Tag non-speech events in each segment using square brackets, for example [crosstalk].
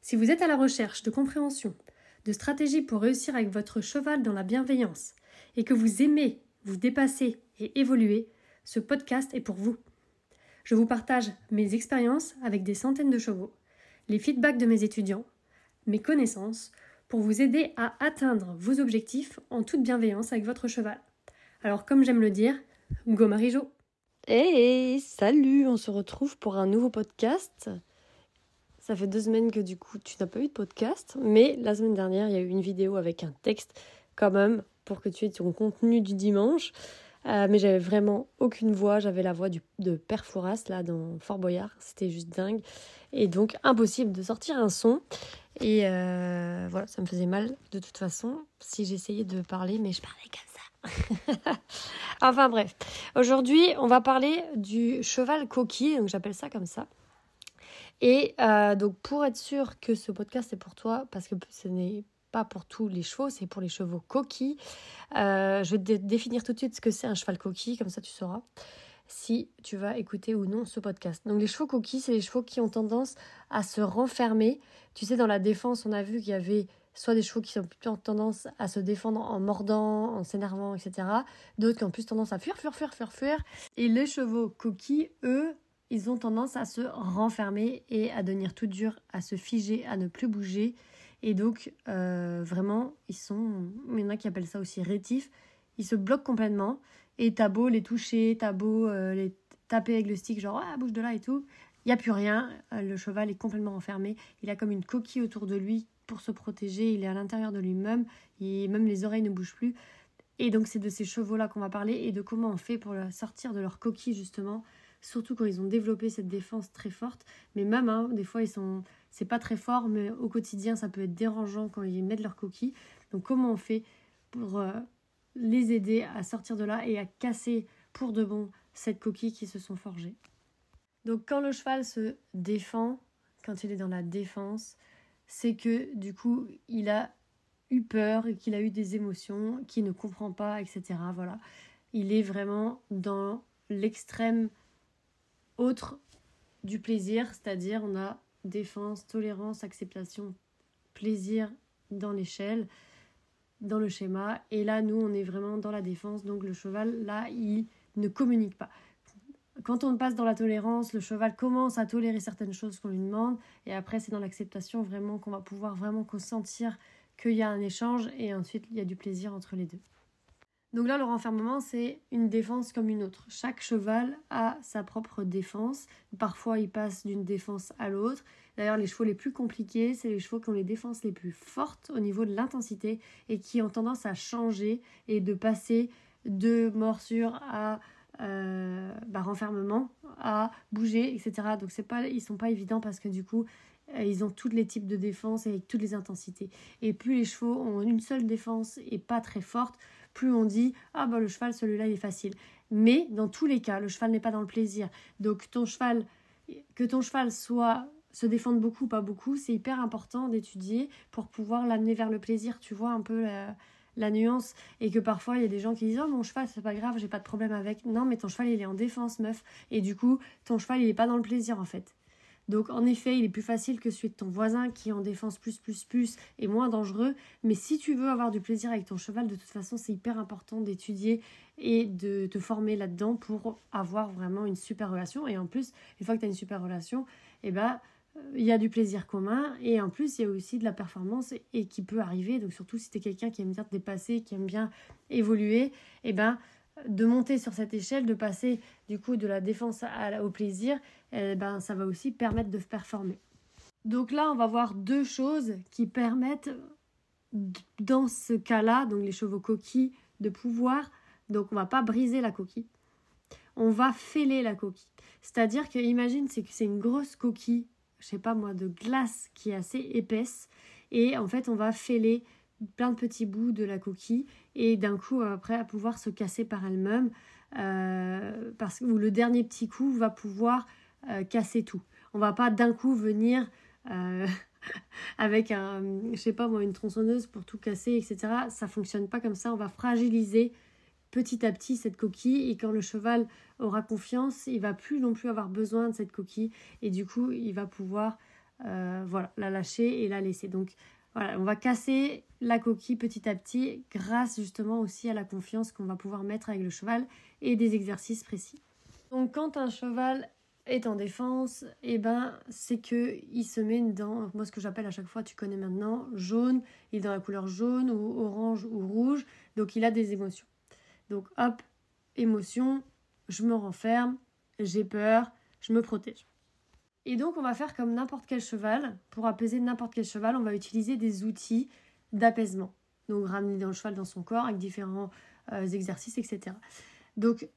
Si vous êtes à la recherche de compréhension, de stratégies pour réussir avec votre cheval dans la bienveillance et que vous aimez vous dépasser et évoluer, ce podcast est pour vous. Je vous partage mes expériences avec des centaines de chevaux, les feedbacks de mes étudiants, mes connaissances, pour vous aider à atteindre vos objectifs en toute bienveillance avec votre cheval. Alors comme j'aime le dire, go Marijo Hey, salut, on se retrouve pour un nouveau podcast. Ça fait deux semaines que du coup tu n'as pas eu de podcast, mais la semaine dernière il y a eu une vidéo avec un texte quand même pour que tu aies ton contenu du dimanche. Euh, mais j'avais vraiment aucune voix, j'avais la voix du, de Père Fouras là dans Fort Boyard, c'était juste dingue. Et donc impossible de sortir un son. Et euh, voilà, ça me faisait mal de toute façon si j'essayais de parler, mais je parlais comme ça. [laughs] enfin bref, aujourd'hui on va parler du cheval coquille, donc j'appelle ça comme ça. Et euh, donc pour être sûr que ce podcast est pour toi, parce que ce n'est pas pour tous les chevaux, c'est pour les chevaux coquilles. Euh, je vais définir tout de suite ce que c'est un cheval coquille, comme ça tu sauras si tu vas écouter ou non ce podcast. Donc les chevaux coquilles, c'est les chevaux qui ont tendance à se renfermer. Tu sais, dans la défense, on a vu qu'il y avait soit des chevaux qui ont plutôt tendance à se défendre en mordant, en s'énervant, etc. D'autres qui ont plus tendance à fuir, fuir, fuir, fuir, fuir. Et les chevaux coquilles, eux, ils ont tendance à se renfermer et à devenir tout dur, à se figer, à ne plus bouger. Et donc, euh, vraiment, ils sont. Il y en a qui appellent ça aussi rétifs. Ils se bloquent complètement. Et t'as beau les toucher, t'as beau euh, les taper avec le stick, genre, ah, bouge de là et tout. Il n'y a plus rien. Euh, le cheval est complètement enfermé. Il a comme une coquille autour de lui pour se protéger, il est à l'intérieur de lui-même, et même les oreilles ne bougent plus. Et donc c'est de ces chevaux-là qu'on va parler et de comment on fait pour sortir de leur coquille justement, surtout quand ils ont développé cette défense très forte. Mais même, hein, des fois, ils sont, c'est pas très fort, mais au quotidien, ça peut être dérangeant quand ils mettent leur coquille. Donc comment on fait pour euh, les aider à sortir de là et à casser pour de bon cette coquille qui se sont forgées? Donc quand le cheval se défend, quand il est dans la défense, c'est que du coup, il a eu peur et qu'il a eu des émotions, qu'il ne comprend pas, etc. Voilà. Il est vraiment dans l'extrême autre du plaisir, c'est-à-dire on a défense, tolérance, acceptation, plaisir dans l'échelle, dans le schéma. Et là, nous, on est vraiment dans la défense. Donc le cheval, là, il ne communique pas quand on passe dans la tolérance, le cheval commence à tolérer certaines choses qu'on lui demande, et après c'est dans l'acceptation vraiment qu'on va pouvoir vraiment consentir qu'il y a un échange, et ensuite il y a du plaisir entre les deux. Donc là, le renfermement, c'est une défense comme une autre. Chaque cheval a sa propre défense. Parfois, il passe d'une défense à l'autre. D'ailleurs, les chevaux les plus compliqués, c'est les chevaux qui ont les défenses les plus fortes au niveau de l'intensité et qui ont tendance à changer et de passer de morsure à euh, bah, renfermement, à bouger, etc. Donc c'est pas, ils sont pas évidents parce que du coup, euh, ils ont tous les types de défense et avec toutes les intensités. Et plus les chevaux ont une seule défense et pas très forte, plus on dit ah bah le cheval celui-là il est facile. Mais dans tous les cas, le cheval n'est pas dans le plaisir. Donc ton cheval, que ton cheval soit se défende beaucoup, pas beaucoup, c'est hyper important d'étudier pour pouvoir l'amener vers le plaisir. Tu vois un peu la, la nuance et que parfois il y a des gens qui disent oh mon cheval c'est pas grave j'ai pas de problème avec non mais ton cheval il est en défense meuf et du coup ton cheval il est pas dans le plaisir en fait donc en effet il est plus facile que celui de ton voisin qui est en défense plus plus plus et moins dangereux. Mais si tu veux avoir du plaisir avec ton cheval de toute façon c'est hyper important d'étudier et de te former là-dedans pour avoir vraiment une super relation. Et en plus une fois que tu as une super relation eh ben il y a du plaisir commun et en plus il y a aussi de la performance et, qui peut arriver. Donc surtout si tu es quelqu'un qui aime bien te dépasser qui aime bien évoluer et eh ben de monter sur cette échelle de passer du coup de la défense au plaisir eh ben ça va aussi permettre de performer donc là on va voir deux choses qui permettent dans ce cas-là donc les chevaux coquilles de pouvoir donc on va pas briser la coquille on va fêler la coquille c'est-à-dire que imagine c'est que c'est une grosse coquille je sais pas moi, de glace qui est assez épaisse. Et en fait, on va fêler plein de petits bouts de la coquille et d'un coup, après, à pouvoir se casser par elle-même. Euh, parce que le dernier petit coup va pouvoir euh, casser tout. On va pas d'un coup venir euh, [laughs] avec un, je sais pas moi, une tronçonneuse pour tout casser, etc. Ça fonctionne pas comme ça. On va fragiliser petit à petit cette coquille et quand le cheval aura confiance, il va plus non plus avoir besoin de cette coquille et du coup il va pouvoir euh, voilà, la lâcher et la laisser. Donc on va casser la coquille petit à petit grâce justement aussi à la confiance qu'on va pouvoir mettre avec le cheval et des exercices précis. Donc quand un cheval est en défense, eh ben c'est que il se met dans moi ce que j'appelle à chaque fois tu connais maintenant jaune, il est dans la couleur jaune ou orange ou rouge, donc il a des émotions. Donc hop, émotion, je me renferme, j'ai peur, je me protège. Et donc on va faire comme n'importe quel cheval, pour apaiser n'importe quel cheval, on va utiliser des outils d'apaisement. Donc ramener le cheval dans son corps avec différents euh, exercices, etc. Donc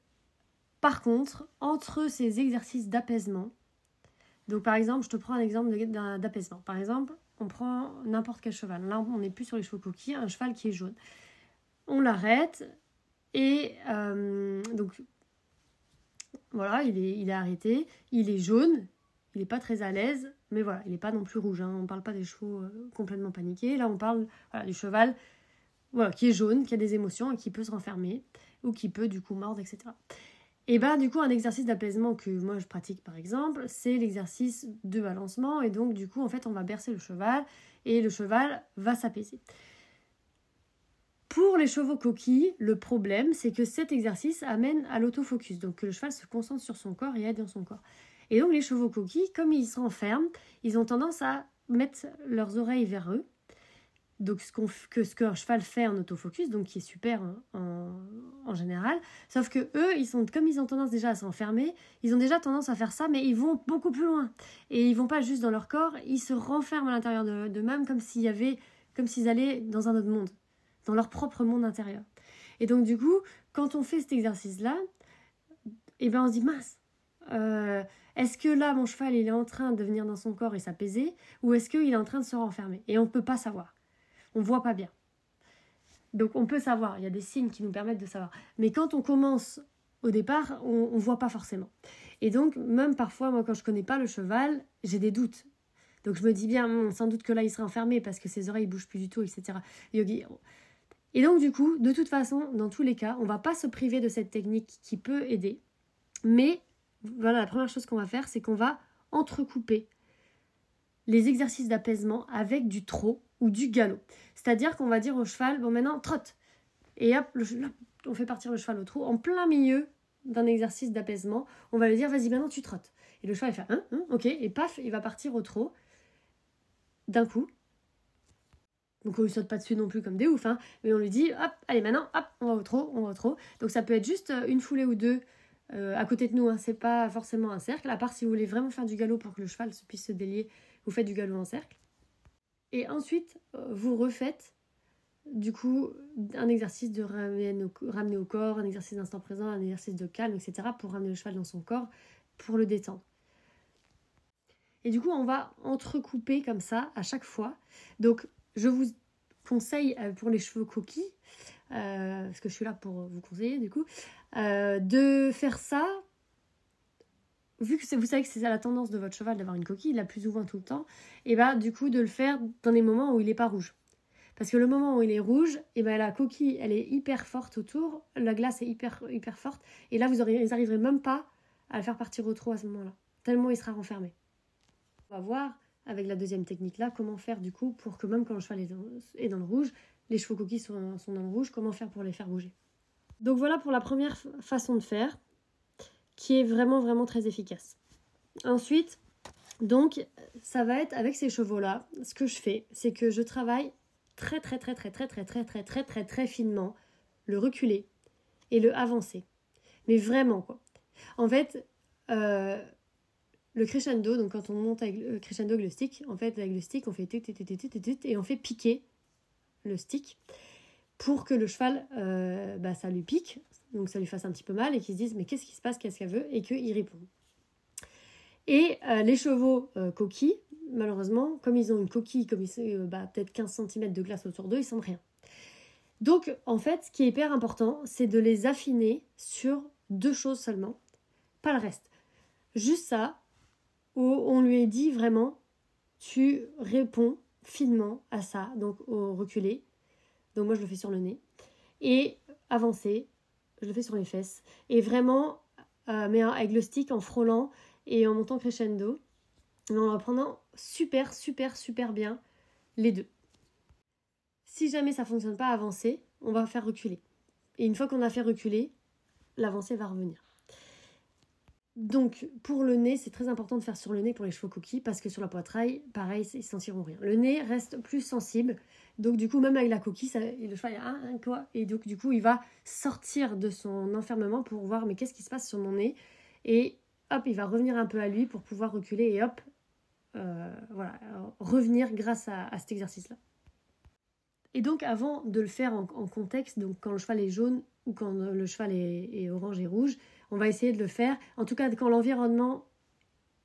par contre, entre ces exercices d'apaisement, donc par exemple, je te prends un exemple d'apaisement. Par exemple, on prend n'importe quel cheval. Là, on n'est plus sur les chevaux coquilles, un cheval qui est jaune. On l'arrête, et euh, donc, voilà, il est, il est arrêté. Il est jaune. Il n'est pas très à l'aise. Mais voilà, il n'est pas non plus rouge. Hein. On ne parle pas des chevaux euh, complètement paniqués. Là, on parle du cheval qui est jaune, qui a des émotions et qui peut se renfermer. Ou qui peut, du coup, mordre, etc. Et ben du coup, un exercice d'apaisement que moi je pratique par exemple, c'est l'exercice de balancement. Et donc, du coup, en fait, on va bercer le cheval et le cheval va s'apaiser. Pour les chevaux coquilles, le problème, c'est que cet exercice amène à l'autofocus, donc que le cheval se concentre sur son corps et aide dans son corps. Et donc les chevaux coquilles, comme ils se renferment, ils ont tendance à mettre leurs oreilles vers eux. Donc ce, que ce cheval fait en autofocus, donc qui est super en, en, général. Sauf que eux, ils sont, comme ils ont tendance déjà à s'enfermer, ils ont déjà tendance à faire ça, mais ils vont beaucoup plus loin. Et ils vont pas juste dans leur corps, ils se renferment à l'intérieur d'eux-mêmes comme s'il y avait, comme s'ils allaient dans un autre monde dans leur propre monde intérieur. Et donc du coup, quand on fait cet exercice-là, eh ben on se dit mince, euh, est-ce que là mon cheval il est en train de venir dans son corps et s'apaiser, ou est-ce qu'il est en train de se renfermer? Et on ne peut pas savoir. On voit pas bien. Donc on peut savoir, il y a des signes qui nous permettent de savoir. Mais quand on commence au départ, on ne voit pas forcément. Et donc, même parfois, moi, quand je connais pas le cheval, j'ai des doutes. Donc je me dis bien, sans doute que là, il sera enfermé parce que ses oreilles bougent plus du tout, etc. Yogi, et donc, du coup, de toute façon, dans tous les cas, on va pas se priver de cette technique qui peut aider. Mais, voilà, la première chose qu'on va faire, c'est qu'on va entrecouper les exercices d'apaisement avec du trot ou du galop. C'est-à-dire qu'on va dire au cheval, bon maintenant, trotte. Et hop, on fait partir le cheval au trot en plein milieu d'un exercice d'apaisement. On va lui dire, vas-y, maintenant tu trottes. Et le cheval, il fait, hein, hein, ok, et paf, il va partir au trot d'un coup. Donc on lui saute pas dessus non plus comme des ouf, hein, mais on lui dit hop, allez maintenant, hop, on va au trot, on va au trot. Donc ça peut être juste euh, une foulée ou deux euh, à côté de nous, hein, c'est pas forcément un cercle, à part si vous voulez vraiment faire du galop pour que le cheval puisse se délier, vous faites du galop en cercle. Et ensuite, euh, vous refaites du coup un exercice de ramener au, corps, un exercice d'instant présent, un exercice de calme, etc. pour ramener le cheval dans son corps, pour le détendre. Et du coup, on va entrecouper comme ça à chaque fois. Donc, je vous conseille euh, pour les cheveux coquilles, parce que je suis là pour vous conseiller du coup, euh, de faire ça. Vu que vous savez que c'est la tendance de votre cheval d'avoir une coquille, la plus souvent tout le temps, et bah du coup de le faire dans des moments où il n'est pas rouge. Parce que le moment où il est rouge, et ben la coquille elle est hyper forte autour, la glace est hyper hyper forte, et là vous n'arriverez même pas à le faire partir au trot à ce moment-là, tellement il sera renfermé. On va voir avec la deuxième technique là, comment faire du coup pour que même quand le cheval est dans, le rouge, les chevaux coquilles sont, sont, dans le rouge, comment faire pour les faire bouger. Donc voilà pour la première façon de faire, qui est vraiment vraiment très efficace. Ensuite, donc ça va être avec ces chevaux là, ce que je fais, c'est que je travaille très très très très très très très très très très très finement le reculer et le avancer. Mais vraiment quoi. En fait, euh, le crescendo, donc quand on monte avec le crescendo avec le stick, en fait avec le stick on fait et on fait piquer le stick pour que le cheval, euh, bah, ça lui pique, donc ça lui fasse un petit peu mal et qu'il se dise mais qu'est-ce qui se passe, qu'est-ce qu'elle veut et qu'il réponde. Et euh, les chevaux euh, coquilles, malheureusement, comme ils ont une coquille, comme ils bah, peut-être 15 cm de glace autour d'eux, ils sentent rien. Donc, en fait, ce qui est hyper important, c'est de les affiner sur deux choses seulement, pas le reste. Juste ça, où on lui est dit vraiment, tu réponds finement à ça, donc au reculé. Donc moi je le fais sur le nez. Et avancer, je le fais sur les fesses. Et vraiment, euh, mais avec le stick en frôlant et en montant crescendo, en prenant super, super, super bien les deux. Si jamais ça fonctionne pas avancer, on va faire reculer. Et une fois qu'on a fait reculer, l'avancée va revenir. Donc, pour le nez, c'est très important de faire sur le nez pour les chevaux coquilles parce que sur la poitrail, pareil, ils sentiront rien. Le nez reste plus sensible. Donc, du coup, même avec la coquille, le cheval, a un, quoi. Et donc, du coup, il va sortir de son enfermement pour voir, mais qu'est-ce qui se passe sur mon nez? Et hop, il va revenir un peu à lui pour pouvoir reculer et hop, euh, voilà, revenir grâce à, cet exercice-là. Et donc, avant de le faire en, contexte, donc quand le cheval est jaune ou quand le cheval est orange et rouge, on va essayer de le faire. En tout cas, quand l'environnement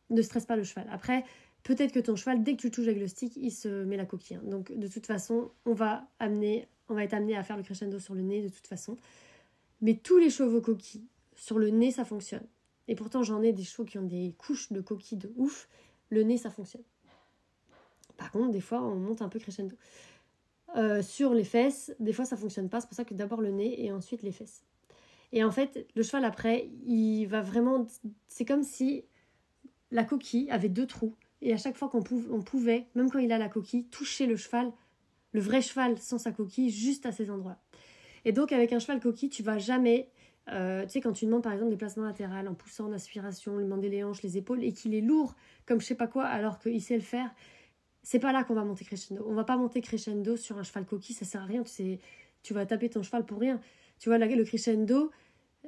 ne stresse pas le cheval. Après, peut-être que ton cheval, dès que tu touches avec le stick, il se met la coquille. Hein. Donc, de toute façon, on va amener, on va être amené à faire le crescendo sur le nez, de toute façon. Mais tous les chevaux coquilles, sur le nez, ça fonctionne. Et pourtant, j'en ai des chevaux qui ont des couches de coquilles de ouf. Le nez, ça fonctionne. Par contre, des fois, on monte un peu crescendo. Euh, sur les fesses, des fois, ça fonctionne pas. C'est pour ça que d'abord le nez et ensuite les fesses. Et en fait, le cheval après, il va vraiment. C'est comme si la coquille avait deux trous. Et à chaque fois qu'on pouvait, même quand il a la coquille, toucher le cheval, le vrai cheval sans sa coquille, juste à ces endroits. Et donc, avec un cheval coquille, tu vas jamais. Euh, tu sais, quand tu demandes par exemple des placements latérales en poussant, en aspiration, lui demander les hanches, les épaules, et qu'il est lourd comme je sais pas quoi, alors qu'il sait le faire, c'est pas là qu'on va monter crescendo. On va pas monter crescendo sur un cheval coquille, ça sert à rien. Tu sais, tu vas taper ton cheval pour rien. Tu vois, le crescendo,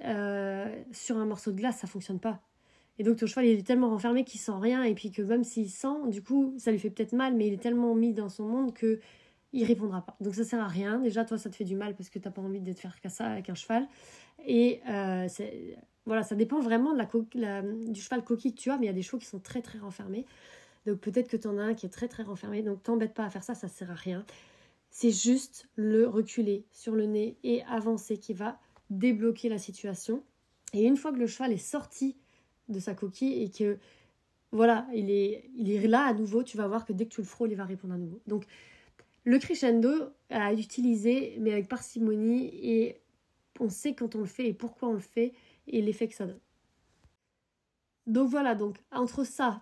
euh, sur un morceau de glace, ça fonctionne pas. Et donc ton cheval il est tellement renfermé qu'il sent rien et puis que même s'il sent, du coup ça lui fait peut-être mal, mais il est tellement mis dans son monde que il répondra pas. Donc ça sert à rien. Déjà toi ça te fait du mal parce que t'as pas envie de te faire ça avec un cheval. Et euh, voilà, ça dépend vraiment de la, du cheval coquille que tu as, mais il y a des chevaux qui sont très très renfermés. Donc peut-être que tu en as un qui est très très renfermé, donc t'embête pas à faire ça, ça sert à rien. C'est juste le reculer sur le nez et avancer qui va débloquer la situation. Et une fois que le cheval est sorti de sa coquille et que voilà, il est, il est là à nouveau, tu vas voir que dès que tu le frôles, il va répondre à nouveau. Donc le crescendo à utiliser, mais avec parcimonie, et on sait quand on le fait et pourquoi on le fait et l'effet que ça donne. Donc voilà, donc entre ça,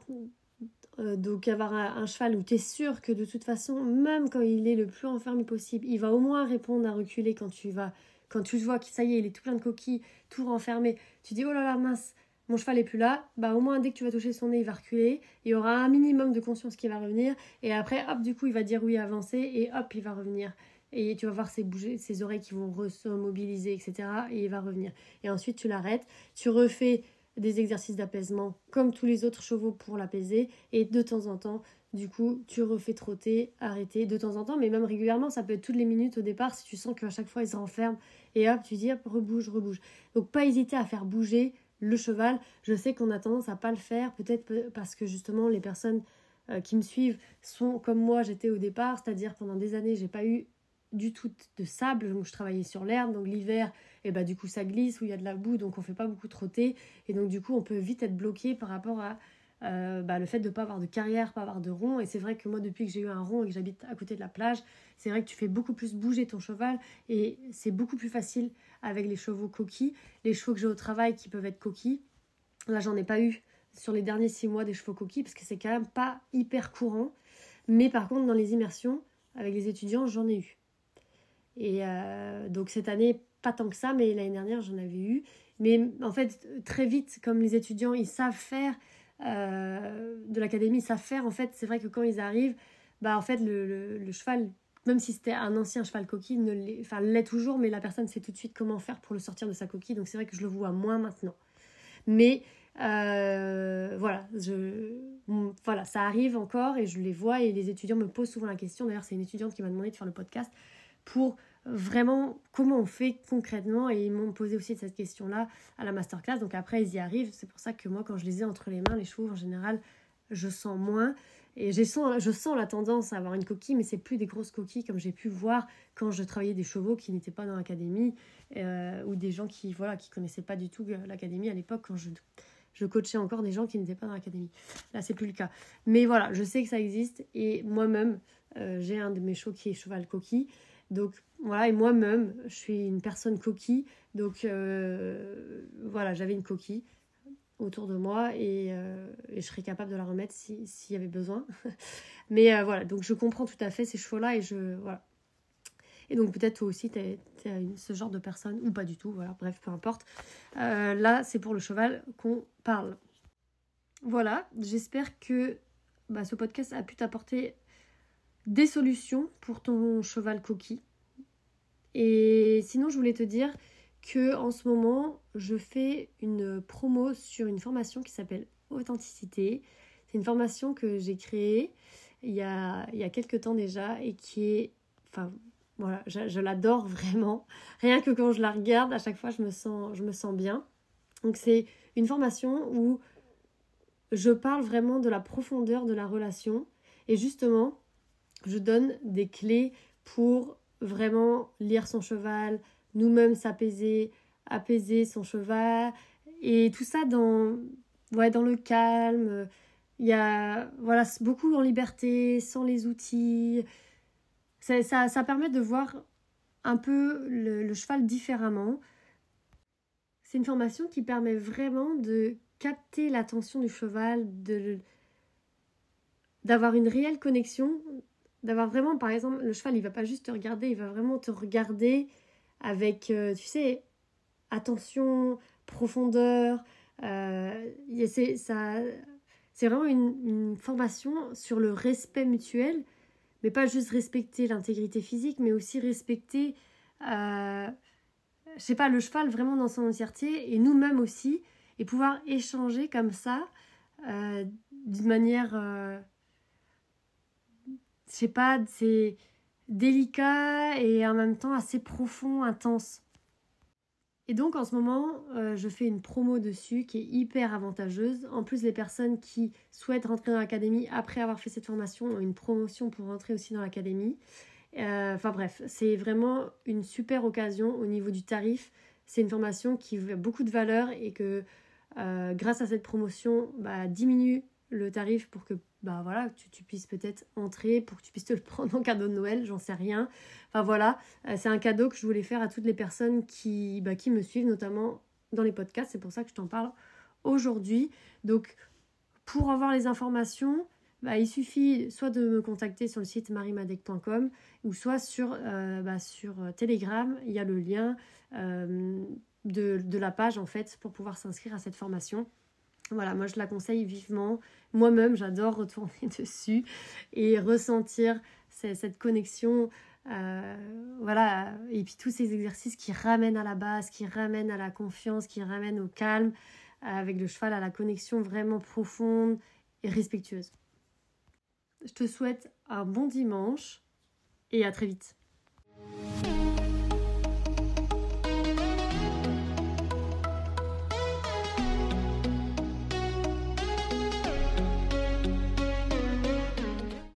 euh, donc avoir un, cheval où tu es sûr que de toute façon, même quand il est le plus enfermé possible, il va au moins répondre à reculer quand tu vas, quand tu vois que ça y est, il est tout plein de coquilles, tout renfermé, tu dis oh là là mince, mon cheval est plus là, bah au moins dès que tu vas toucher son nez, il va reculer, il y aura un minimum de conscience qui va revenir, et après hop du coup il va dire oui avancer et hop il va revenir. Et tu vas voir ses, bouger, ses oreilles qui vont se mobiliser, etc. Et il va revenir. Et ensuite tu l'arrêtes, tu refais des exercices d'apaisement comme tous les autres chevaux pour l'apaiser. Et de temps en temps du coup tu refais trotter arrêter de temps en temps mais même régulièrement. Ça peut être toutes les minutes au départ si tu sens qu'à chaque fois il se renferme et hop tu dis hop rebouge rebouge. Donc pas hésiter à faire bouger le cheval. Je sais qu'on a tendance à pas le faire peut-être parce que justement les personnes euh, qui me suivent sont comme moi j'étais au départ. C'est-à-dire pendant des années j'ai pas eu du tout de sable, donc je travaillais sur l'herbe, donc l'hiver, et bah du coup ça glisse, où il y a de la boue, donc on fait pas beaucoup trotter, et donc du coup on peut vite être bloqué par rapport à euh, bah, le fait de ne pas avoir de carrière, pas avoir de rond, et c'est vrai que moi depuis que j'ai eu un rond et que j'habite à côté de la plage, c'est vrai que tu fais beaucoup plus bouger ton cheval, et c'est beaucoup plus facile avec les chevaux coquilles, les chevaux que j'ai au travail qui peuvent être coquilles, là j'en ai pas eu sur les derniers six mois des chevaux coquilles, parce que c'est quand même pas hyper courant, mais par contre dans les immersions, avec les étudiants, j'en ai eu. Et euh, donc cette année, pas tant que ça, mais l'année dernière, j'en avais eu. Mais en fait, très vite, comme les étudiants, ils savent faire euh, de l'académie, ils savent faire, en fait, c'est vrai que quand ils arrivent, bah en fait, le, cheval, même si c'était un ancien cheval coquille, l'est, enfin, l'est toujours, mais la personne sait tout de suite comment faire pour le sortir de sa coquille. Donc c'est vrai que je le vois moins maintenant. Mais euh, voilà, voilà, ça arrive encore et je les vois et les étudiants me posent souvent la question. D'ailleurs, c'est une étudiante qui m'a demandé de faire le podcast pour vraiment comment on fait concrètement et ils m'ont posé aussi cette question-là à la masterclass. Donc après, ils y arrivent. C'est pour ça que moi, quand je les ai entre les mains, les chevaux, en général, je sens moins. Et je sens, je sens la tendance à avoir une coquille, mais c'est plus des grosses coquilles comme j'ai pu voir quand je travaillais des chevaux qui n'étaient pas dans l'académie euh, ou des gens qui voilà qui connaissaient pas du tout l'académie à l'époque quand je, je coachais encore des gens qui n'étaient pas dans l'académie. Là, c'est plus le cas. Mais voilà, je sais que ça existe et moi-même, euh, j'ai un de mes chevaux qui est cheval coquille. Donc voilà, et moi-même, je suis une personne coquille. Donc euh, voilà, j'avais une coquille autour de moi euh, et, je serais capable de la remettre s'il y avait besoin. [laughs] Mais euh, voilà, donc je comprends tout à fait ces chevaux-là et je. Voilà. Et donc peut-être toi aussi, tu es, ce genre de personne, ou pas du tout, voilà, bref, peu importe. là, c'est pour le cheval qu'on parle. Voilà, j'espère que bah, ce podcast a pu t'apporter des solutions pour ton cheval coquille. Et sinon, je voulais te dire que en ce moment, je fais une promo sur une formation qui s'appelle Authenticité. C'est une formation que j'ai créée il y, a, il y a quelques temps déjà et qui est. Enfin, voilà, je, je l'adore [laughs] vraiment. Rien que quand je la regarde, à chaque fois, je me sens, je me sens bien. Donc, c'est une formation où je parle vraiment de la profondeur de la relation. Et justement, je donne des clés pour vraiment lire son cheval, nous-mêmes s'apaiser, apaiser son cheval, et tout ça dans, ouais, dans le calme. Il y a voilà, beaucoup en liberté, sans les outils. Ça, ça, permet de voir un peu le, le cheval différemment. C'est une formation qui permet vraiment de capter l'attention du cheval, d'avoir une réelle connexion d'avoir vraiment, par exemple, le cheval, il va pas juste te regarder, il va vraiment te regarder avec, euh, tu sais, attention, profondeur. Euh, c'est ça, c'est vraiment une, formation sur le respect mutuel, mais pas juste respecter l'intégrité physique, mais aussi respecter, euh, je sais pas, le cheval vraiment dans son entièreté et nous-mêmes aussi, et pouvoir échanger comme ça euh, d'une manière je sais pas, c'est délicat et en même temps assez profond, intense. Et donc en ce moment, euh, je fais une promo dessus qui est hyper avantageuse. En plus, les personnes qui souhaitent rentrer dans l'académie après avoir fait cette formation ont une promotion pour rentrer aussi dans l'académie. Euh, enfin bref, c'est vraiment une super occasion au niveau du tarif. C'est une formation qui a beaucoup de valeur et que euh, grâce à cette promotion, bah, diminue le tarif pour que bah voilà, tu, puisses peut-être entrer, pour que tu puisses te le [laughs] prendre en cadeau de Noël, j'en sais rien. Enfin voilà, euh, c'est un cadeau que je voulais faire à toutes les personnes qui, bah, qui me suivent, notamment dans les podcasts, c'est pour ça que je t'en parle aujourd'hui. Donc pour avoir les informations, bah, il suffit soit de me contacter sur le site marimadec.com ou soit sur, euh, bah, sur Telegram, il y a le lien euh, de, de la page en fait pour pouvoir s'inscrire à cette formation. Voilà, moi je la conseille vivement. Moi-même, j'adore retourner [laughs] dessus et ressentir cette connexion. Euh, voilà, et puis tous ces exercices qui ramènent à la base, qui ramènent à la confiance, qui ramènent au calme, avec le cheval à la connexion vraiment profonde et respectueuse. Je te souhaite un bon dimanche et à très vite.